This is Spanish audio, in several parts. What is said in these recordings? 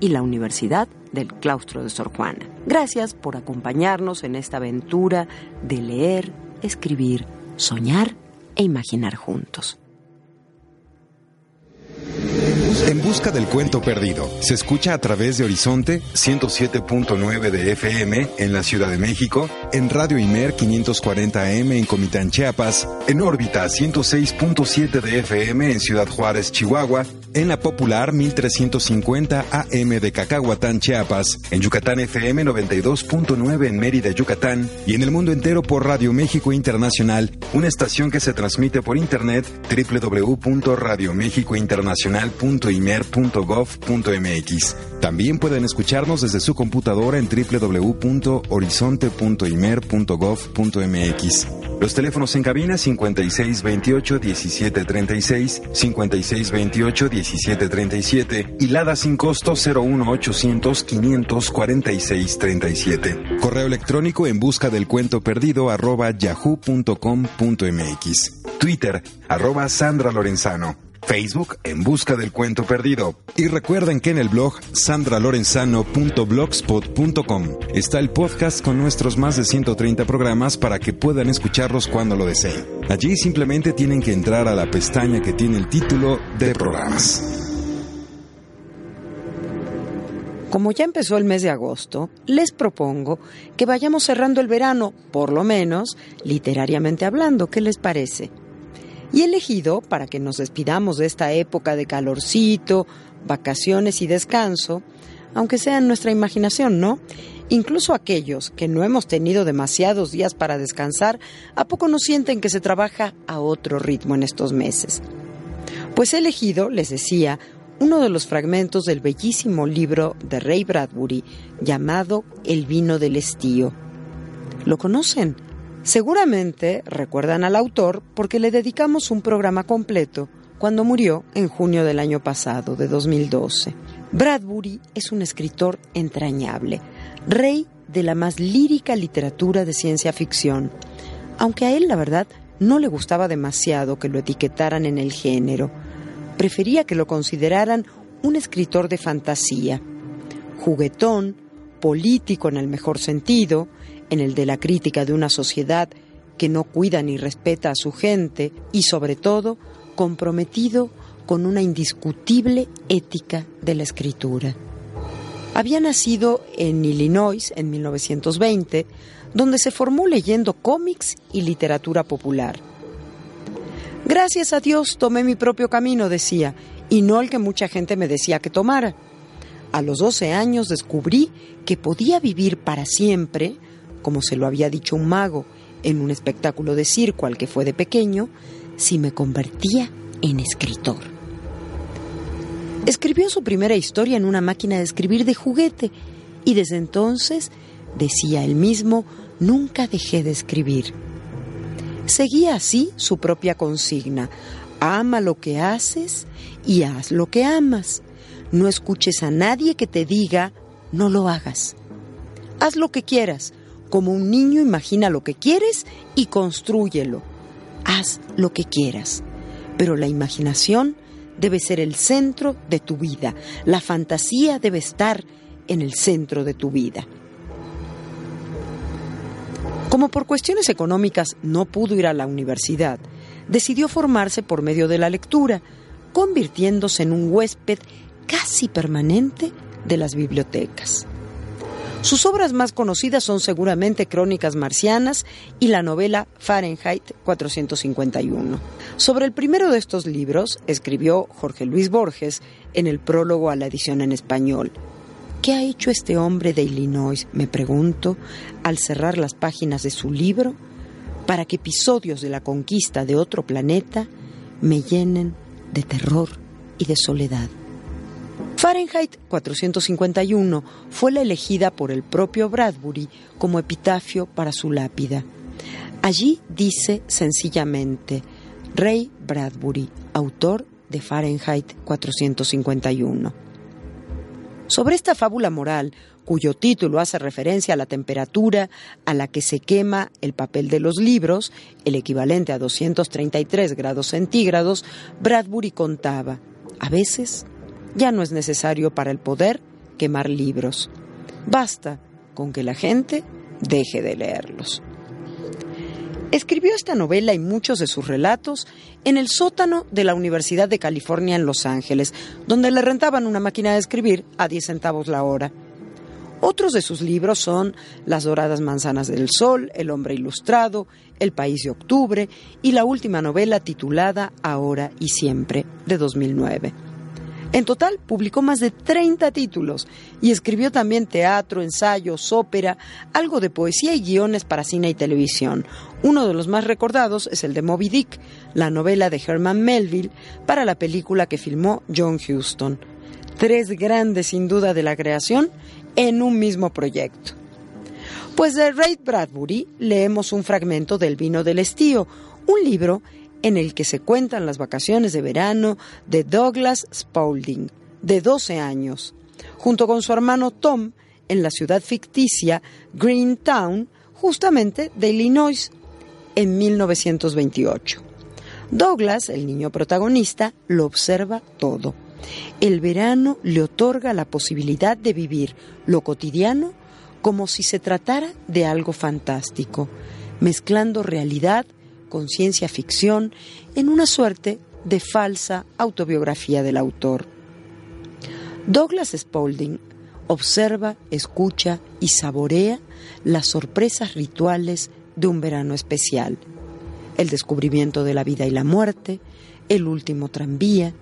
y la Universidad del Claustro de Sor Juana. Gracias por acompañarnos en esta aventura de leer, escribir, soñar e imaginar juntos. En busca del cuento perdido. Se escucha a través de Horizonte 107.9 de FM en la Ciudad de México, en Radio Imer 540M en Comitán, Chiapas, en órbita 106.7 de FM en Ciudad Juárez, Chihuahua, en la popular 1350 AM de Cacahuatán, Chiapas, en Yucatán FM 92.9 en Mérida, Yucatán, y en el mundo entero por Radio México Internacional, una estación que se transmite por internet www.radiomexicointernacional.imer.gov.mx. También pueden escucharnos desde su computadora en www.horizonte.imer.gov.mx. Los teléfonos en cabina 5628 1736, 5628 1737 y Lada sin costo 01800 546 37. Correo electrónico en busca del cuento perdido arroba yahoo.com.mx. Twitter arroba Sandra Lorenzano. Facebook en busca del cuento perdido. Y recuerden que en el blog sandralorenzano.blogspot.com está el podcast con nuestros más de 130 programas para que puedan escucharlos cuando lo deseen. Allí simplemente tienen que entrar a la pestaña que tiene el título de programas. Como ya empezó el mes de agosto, les propongo que vayamos cerrando el verano, por lo menos literariamente hablando. ¿Qué les parece? Y elegido para que nos despidamos de esta época de calorcito, vacaciones y descanso, aunque sea en nuestra imaginación, ¿no? Incluso aquellos que no hemos tenido demasiados días para descansar, ¿a poco no sienten que se trabaja a otro ritmo en estos meses? Pues he elegido, les decía, uno de los fragmentos del bellísimo libro de Ray Bradbury llamado El vino del estío. ¿Lo conocen? Seguramente recuerdan al autor porque le dedicamos un programa completo cuando murió en junio del año pasado, de 2012. Bradbury es un escritor entrañable, rey de la más lírica literatura de ciencia ficción, aunque a él la verdad no le gustaba demasiado que lo etiquetaran en el género. Prefería que lo consideraran un escritor de fantasía, juguetón, político en el mejor sentido, en el de la crítica de una sociedad que no cuida ni respeta a su gente y sobre todo comprometido con una indiscutible ética de la escritura. Había nacido en Illinois en 1920, donde se formó leyendo cómics y literatura popular. Gracias a Dios tomé mi propio camino, decía, y no el que mucha gente me decía que tomara. A los 12 años descubrí que podía vivir para siempre como se lo había dicho un mago en un espectáculo de circo al que fue de pequeño, si me convertía en escritor. Escribió su primera historia en una máquina de escribir de juguete y desde entonces, decía él mismo, nunca dejé de escribir. Seguía así su propia consigna, ama lo que haces y haz lo que amas. No escuches a nadie que te diga, no lo hagas. Haz lo que quieras. Como un niño imagina lo que quieres y construyelo. Haz lo que quieras. Pero la imaginación debe ser el centro de tu vida. La fantasía debe estar en el centro de tu vida. Como por cuestiones económicas no pudo ir a la universidad, decidió formarse por medio de la lectura, convirtiéndose en un huésped casi permanente de las bibliotecas. Sus obras más conocidas son seguramente Crónicas Marcianas y la novela Fahrenheit 451. Sobre el primero de estos libros escribió Jorge Luis Borges en el prólogo a la edición en español. ¿Qué ha hecho este hombre de Illinois, me pregunto, al cerrar las páginas de su libro, para que episodios de la conquista de otro planeta me llenen de terror y de soledad? Fahrenheit 451 fue la elegida por el propio Bradbury como epitafio para su lápida. Allí dice sencillamente, Ray Bradbury, autor de Fahrenheit 451. Sobre esta fábula moral, cuyo título hace referencia a la temperatura a la que se quema el papel de los libros, el equivalente a 233 grados centígrados, Bradbury contaba, a veces ya no es necesario para el poder quemar libros. Basta con que la gente deje de leerlos. Escribió esta novela y muchos de sus relatos en el sótano de la Universidad de California en Los Ángeles, donde le rentaban una máquina de escribir a 10 centavos la hora. Otros de sus libros son Las doradas manzanas del sol, El hombre ilustrado, El país de octubre y la última novela titulada Ahora y siempre, de 2009. En total publicó más de 30 títulos y escribió también teatro, ensayos, ópera, algo de poesía y guiones para cine y televisión. Uno de los más recordados es el de Moby Dick, la novela de Herman Melville para la película que filmó John Huston. Tres grandes sin duda de la creación en un mismo proyecto. Pues de Ray Bradbury leemos un fragmento del Vino del Estío, un libro en el que se cuentan las vacaciones de verano de Douglas Spaulding, de 12 años, junto con su hermano Tom, en la ciudad ficticia Greentown, justamente de Illinois, en 1928. Douglas, el niño protagonista, lo observa todo. El verano le otorga la posibilidad de vivir lo cotidiano como si se tratara de algo fantástico, mezclando realidad con ciencia ficción en una suerte de falsa autobiografía del autor. Douglas Spaulding observa, escucha y saborea las sorpresas rituales de un verano especial. El descubrimiento de la vida y la muerte, el último tranvía,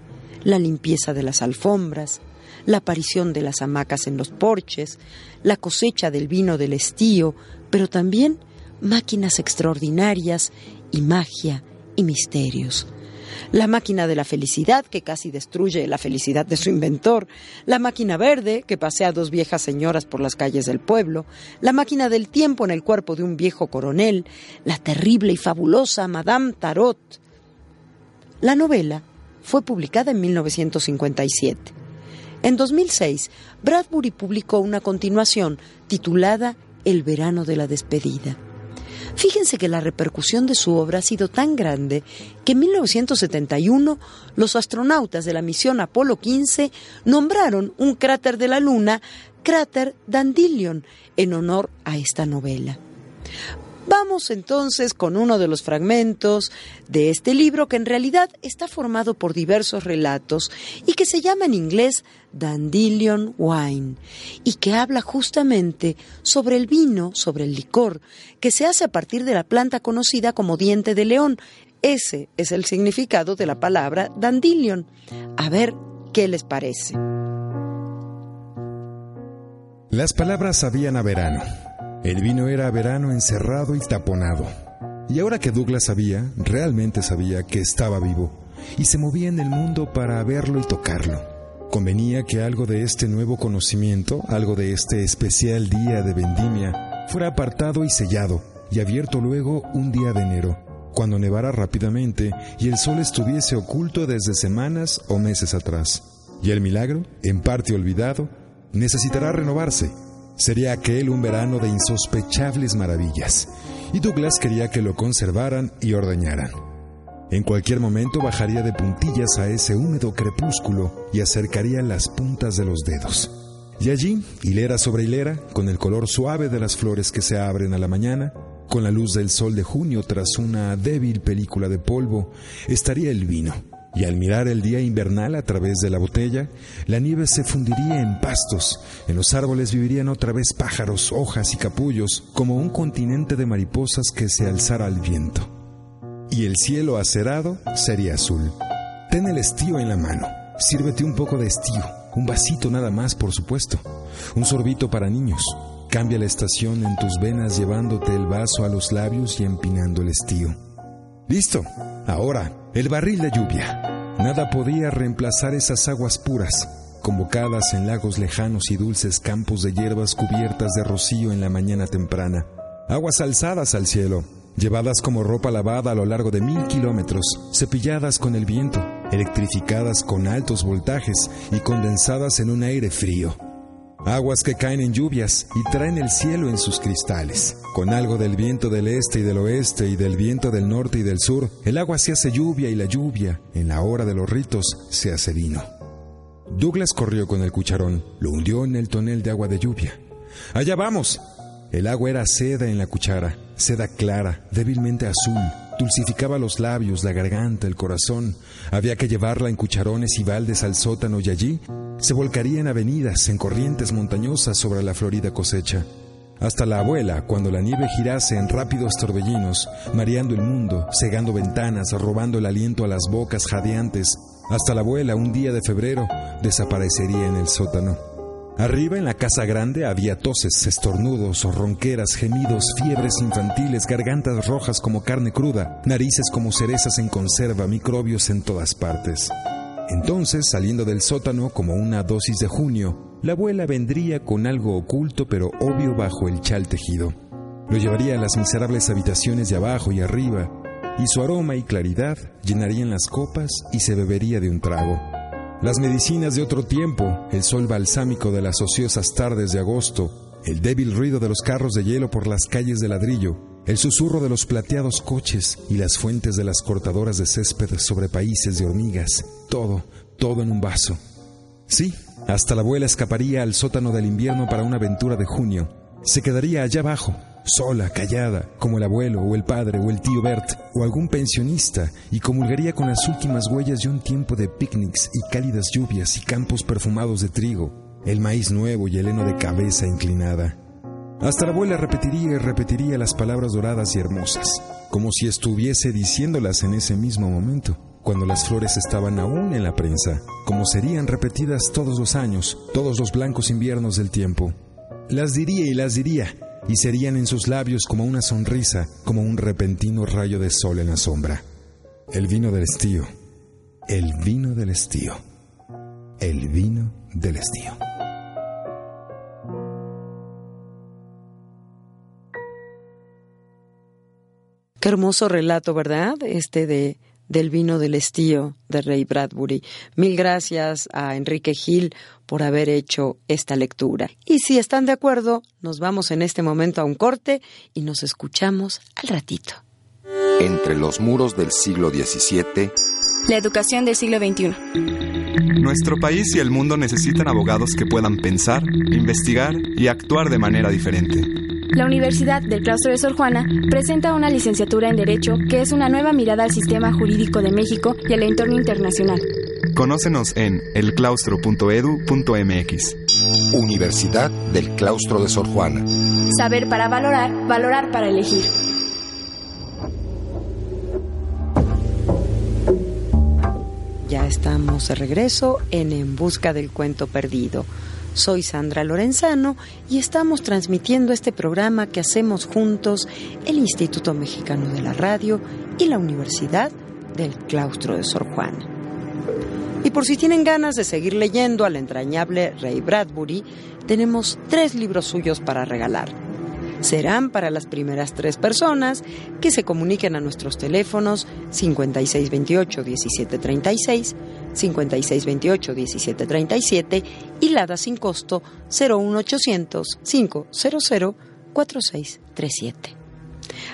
la limpieza de las alfombras, la aparición de las hamacas en los porches, la cosecha del vino del estío, pero también máquinas extraordinarias y magia y misterios. La máquina de la felicidad que casi destruye la felicidad de su inventor, la máquina verde que pasea a dos viejas señoras por las calles del pueblo, la máquina del tiempo en el cuerpo de un viejo coronel, la terrible y fabulosa Madame Tarot. La novela fue publicada en 1957. En 2006, Bradbury publicó una continuación titulada El verano de la despedida. Fíjense que la repercusión de su obra ha sido tan grande que en 1971 los astronautas de la misión Apolo 15 nombraron un cráter de la Luna cráter Dandelion en honor a esta novela. Vamos entonces con uno de los fragmentos de este libro que en realidad está formado por diversos relatos y que se llama en inglés Dandelion Wine y que habla justamente sobre el vino, sobre el licor, que se hace a partir de la planta conocida como diente de león. Ese es el significado de la palabra dandelion. A ver qué les parece. Las palabras sabían a verano el vino era verano encerrado y taponado. Y ahora que Douglas sabía, realmente sabía que estaba vivo y se movía en el mundo para verlo y tocarlo. Convenía que algo de este nuevo conocimiento, algo de este especial día de vendimia, fuera apartado y sellado y abierto luego un día de enero, cuando nevara rápidamente y el sol estuviese oculto desde semanas o meses atrás. Y el milagro, en parte olvidado, necesitará renovarse Sería aquel un verano de insospechables maravillas, y Douglas quería que lo conservaran y ordeñaran. En cualquier momento bajaría de puntillas a ese húmedo crepúsculo y acercaría las puntas de los dedos. Y allí, hilera sobre hilera, con el color suave de las flores que se abren a la mañana, con la luz del sol de junio tras una débil película de polvo, estaría el vino. Y al mirar el día invernal a través de la botella, la nieve se fundiría en pastos, en los árboles vivirían otra vez pájaros, hojas y capullos, como un continente de mariposas que se alzara al viento y el cielo acerado sería azul. Ten el estío en la mano. Sírvete un poco de estío, un vasito nada más, por supuesto. Un sorbito para niños. Cambia la estación en tus venas llevándote el vaso a los labios y empinando el estío. Listo. Ahora, el barril de lluvia. Nada podía reemplazar esas aguas puras, convocadas en lagos lejanos y dulces campos de hierbas cubiertas de rocío en la mañana temprana. Aguas alzadas al cielo, llevadas como ropa lavada a lo largo de mil kilómetros, cepilladas con el viento, electrificadas con altos voltajes y condensadas en un aire frío. Aguas que caen en lluvias y traen el cielo en sus cristales. Con algo del viento del este y del oeste y del viento del norte y del sur, el agua se hace lluvia y la lluvia, en la hora de los ritos, se hace vino. Douglas corrió con el cucharón, lo hundió en el tonel de agua de lluvia. Allá vamos, el agua era seda en la cuchara, seda clara, débilmente azul, dulcificaba los labios, la garganta, el corazón. Había que llevarla en cucharones y baldes al sótano y allí se volcaría en avenidas, en corrientes montañosas sobre la florida cosecha. Hasta la abuela, cuando la nieve girase en rápidos torbellinos, mareando el mundo, cegando ventanas, robando el aliento a las bocas jadeantes, hasta la abuela, un día de febrero, desaparecería en el sótano. Arriba en la casa grande había toses, estornudos, ronqueras, gemidos, fiebres infantiles, gargantas rojas como carne cruda, narices como cerezas en conserva, microbios en todas partes. Entonces, saliendo del sótano como una dosis de junio, la abuela vendría con algo oculto pero obvio bajo el chal tejido. Lo llevaría a las miserables habitaciones de abajo y arriba, y su aroma y claridad llenarían las copas y se bebería de un trago. Las medicinas de otro tiempo, el sol balsámico de las ociosas tardes de agosto, el débil ruido de los carros de hielo por las calles de ladrillo, el susurro de los plateados coches y las fuentes de las cortadoras de césped sobre países de hormigas, todo, todo en un vaso. Sí, hasta la abuela escaparía al sótano del invierno para una aventura de junio. Se quedaría allá abajo, sola, callada, como el abuelo o el padre o el tío Bert o algún pensionista, y comulgaría con las últimas huellas de un tiempo de picnics y cálidas lluvias y campos perfumados de trigo, el maíz nuevo y el heno de cabeza inclinada. Hasta la abuela repetiría y repetiría las palabras doradas y hermosas, como si estuviese diciéndolas en ese mismo momento, cuando las flores estaban aún en la prensa, como serían repetidas todos los años, todos los blancos inviernos del tiempo. Las diría y las diría, y serían en sus labios como una sonrisa, como un repentino rayo de sol en la sombra. El vino del estío, el vino del estío, el vino del estío. Qué hermoso relato, ¿verdad? Este de del vino del estío de Ray Bradbury. Mil gracias a Enrique Gil por haber hecho esta lectura. Y si están de acuerdo, nos vamos en este momento a un corte y nos escuchamos al ratito. Entre los muros del siglo XVII, la educación del siglo XXI. Nuestro país y el mundo necesitan abogados que puedan pensar, investigar y actuar de manera diferente. La Universidad del Claustro de Sor Juana presenta una licenciatura en Derecho que es una nueva mirada al sistema jurídico de México y al entorno internacional. Conócenos en elclaustro.edu.mx. Universidad del Claustro de Sor Juana. Saber para valorar, valorar para elegir. Ya estamos de regreso en En Busca del Cuento Perdido. Soy Sandra Lorenzano y estamos transmitiendo este programa que hacemos juntos el Instituto Mexicano de la Radio y la Universidad del Claustro de Sor Juana. Y por si tienen ganas de seguir leyendo al entrañable Ray Bradbury, tenemos tres libros suyos para regalar. Serán para las primeras tres personas que se comuniquen a nuestros teléfonos 5628-1736 5628-1737 y Lada sin costo 01800-500-4637.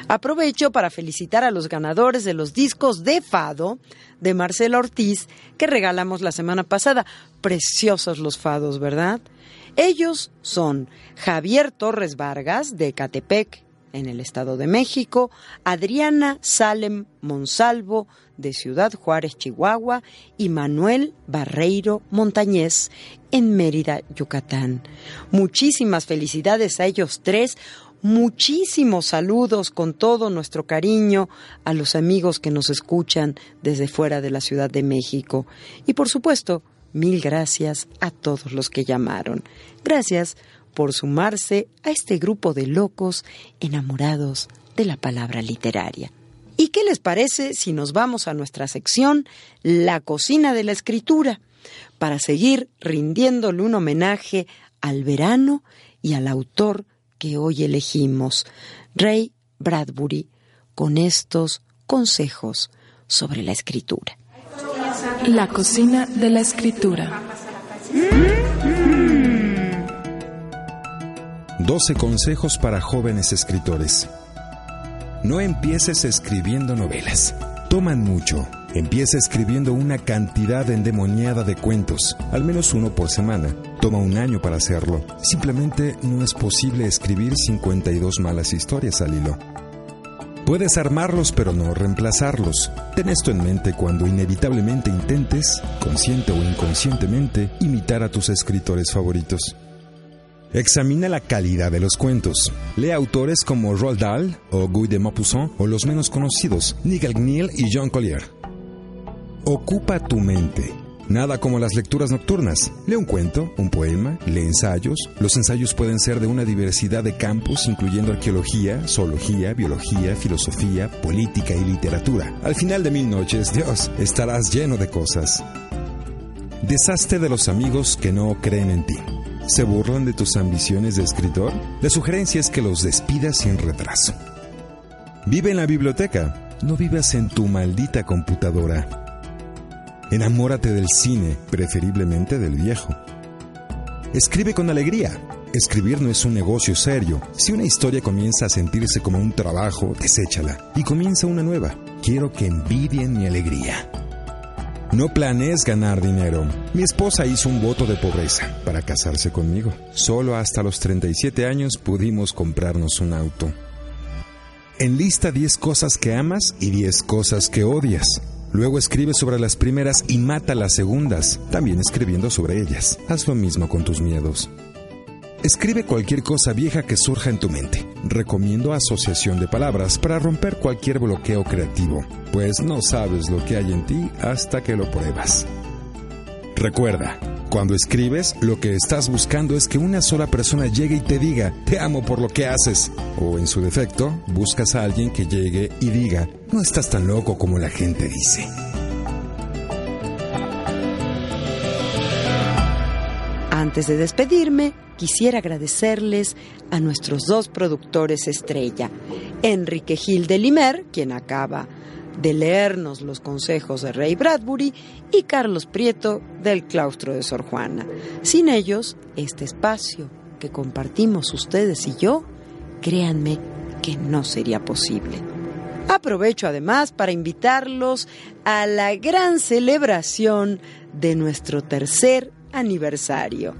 Aprovecho para felicitar a los ganadores de los discos de Fado de Marcela Ortiz que regalamos la semana pasada. Preciosos los fados, ¿verdad? Ellos son Javier Torres Vargas de Catepec, en el Estado de México, Adriana Salem Monsalvo de Ciudad Juárez, Chihuahua, y Manuel Barreiro Montañez en Mérida, Yucatán. Muchísimas felicidades a ellos tres. Muchísimos saludos con todo nuestro cariño a los amigos que nos escuchan desde fuera de la Ciudad de México. Y por supuesto, mil gracias a todos los que llamaron. Gracias por sumarse a este grupo de locos enamorados de la palabra literaria. ¿Y qué les parece si nos vamos a nuestra sección La cocina de la escritura para seguir rindiéndole un homenaje al verano y al autor que hoy elegimos, Ray Bradbury, con estos consejos sobre la escritura? La cocina de la escritura. 12 consejos para jóvenes escritores. No empieces escribiendo novelas. Toman mucho. Empieza escribiendo una cantidad endemoniada de cuentos, al menos uno por semana. Toma un año para hacerlo. Simplemente no es posible escribir 52 malas historias al hilo. Puedes armarlos pero no reemplazarlos. Ten esto en mente cuando inevitablemente intentes, consciente o inconscientemente, imitar a tus escritores favoritos. Examina la calidad de los cuentos. Lee autores como Roald Dahl o Guy de Maupassant o los menos conocidos, Nigel Kneale y John Collier. Ocupa tu mente. Nada como las lecturas nocturnas. Lee un cuento, un poema, lee ensayos. Los ensayos pueden ser de una diversidad de campos, incluyendo arqueología, zoología, biología, filosofía, política y literatura. Al final de mil noches, Dios, estarás lleno de cosas. Deshazte de los amigos que no creen en ti. ¿Se burlan de tus ambiciones de escritor? La sugerencia es que los despidas sin retraso. Vive en la biblioteca, no vivas en tu maldita computadora. Enamórate del cine, preferiblemente del viejo. Escribe con alegría. Escribir no es un negocio serio. Si una historia comienza a sentirse como un trabajo, deséchala y comienza una nueva. Quiero que envidien mi alegría. No planees ganar dinero. Mi esposa hizo un voto de pobreza para casarse conmigo. Solo hasta los 37 años pudimos comprarnos un auto. Enlista 10 cosas que amas y 10 cosas que odias. Luego escribe sobre las primeras y mata las segundas, también escribiendo sobre ellas. Haz lo mismo con tus miedos. Escribe cualquier cosa vieja que surja en tu mente. Recomiendo asociación de palabras para romper cualquier bloqueo creativo, pues no sabes lo que hay en ti hasta que lo pruebas. Recuerda, cuando escribes, lo que estás buscando es que una sola persona llegue y te diga, te amo por lo que haces. O en su defecto, buscas a alguien que llegue y diga, no estás tan loco como la gente dice. Antes de despedirme, quisiera agradecerles a nuestros dos productores estrella, Enrique Gil de Limer, quien acaba de leernos los consejos de Ray Bradbury, y Carlos Prieto del claustro de Sor Juana. Sin ellos, este espacio que compartimos ustedes y yo, créanme que no sería posible. Aprovecho además para invitarlos a la gran celebración de nuestro tercer aniversario.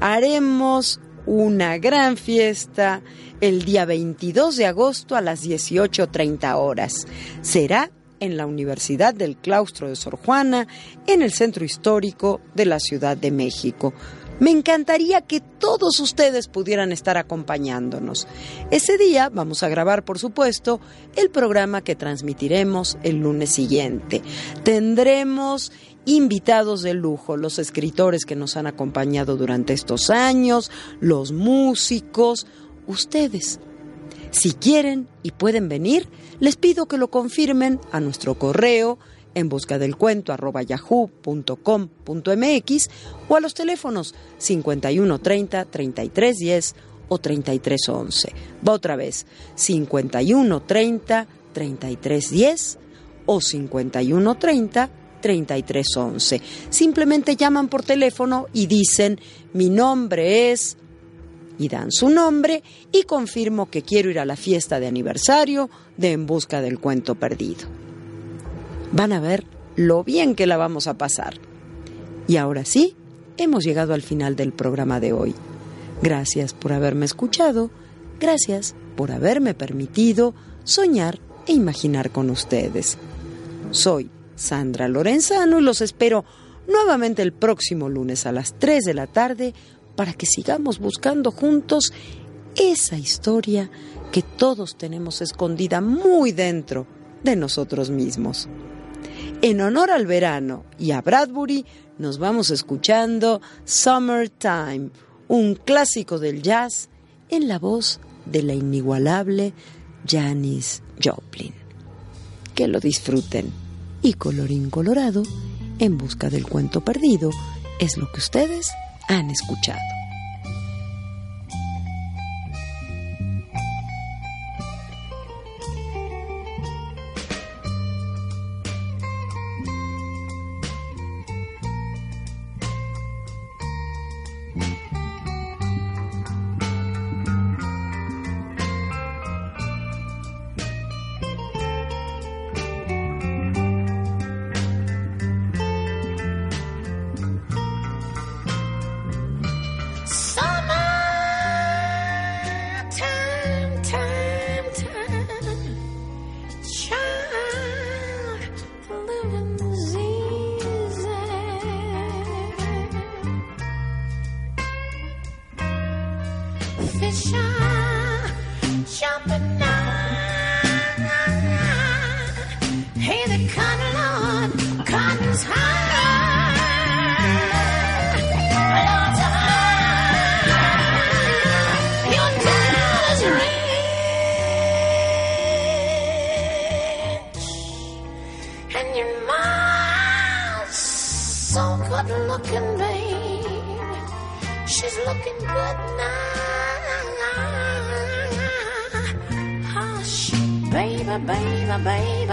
Haremos una gran fiesta el día 22 de agosto a las 18.30 horas. Será en la Universidad del Claustro de Sor Juana, en el centro histórico de la Ciudad de México. Me encantaría que todos ustedes pudieran estar acompañándonos. Ese día vamos a grabar, por supuesto, el programa que transmitiremos el lunes siguiente. Tendremos invitados de lujo, los escritores que nos han acompañado durante estos años, los músicos, ustedes. Si quieren y pueden venir, les pido que lo confirmen a nuestro correo en busca del cuento arroba yahoo.com.mx o a los teléfonos 5130 3310 o 3311. Va otra vez, 5130 3310 o 5130 3311. Simplemente llaman por teléfono y dicen, mi nombre es y dan su nombre y confirmo que quiero ir a la fiesta de aniversario de En Busca del Cuento Perdido. Van a ver lo bien que la vamos a pasar. Y ahora sí, hemos llegado al final del programa de hoy. Gracias por haberme escuchado, gracias por haberme permitido soñar e imaginar con ustedes. Soy Sandra Lorenzano y los espero nuevamente el próximo lunes a las 3 de la tarde para que sigamos buscando juntos esa historia que todos tenemos escondida muy dentro de nosotros mismos. En honor al verano y a Bradbury, nos vamos escuchando Summertime, un clásico del jazz en la voz de la inigualable Janis Joplin. Que lo disfruten. Y colorín colorado, en busca del cuento perdido, es lo que ustedes han escuchado.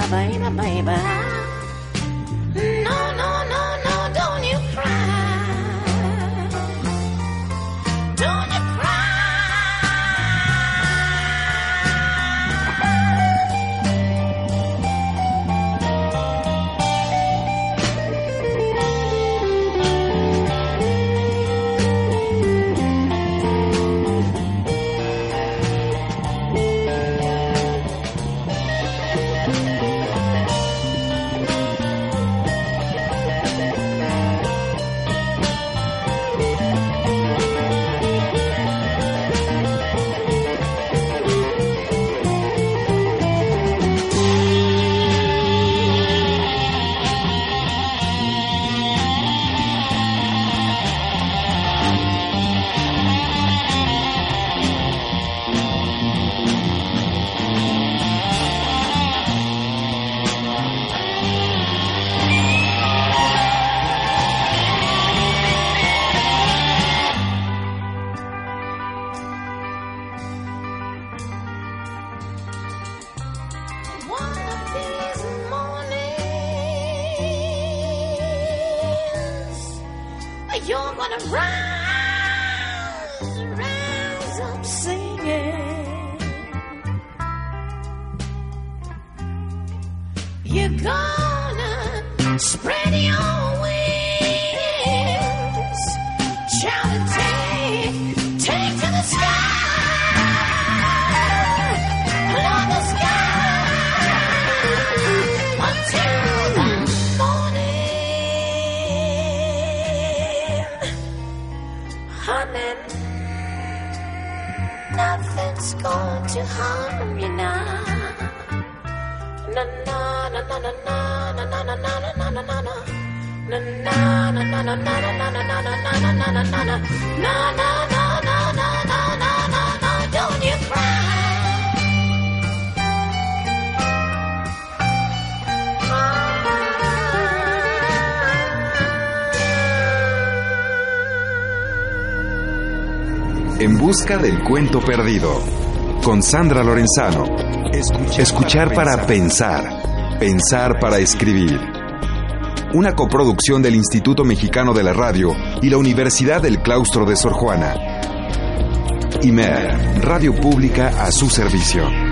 baby, baby. You're gonna rise, rise up singing. You're gonna. En busca del cuento perdido. Con Sandra Lorenzano. Escuchar, para pensar. Pensar para escribir una coproducción del Instituto Mexicano de la Radio y la Universidad del Claustro de Sor Juana. IMER, Radio Pública a su servicio.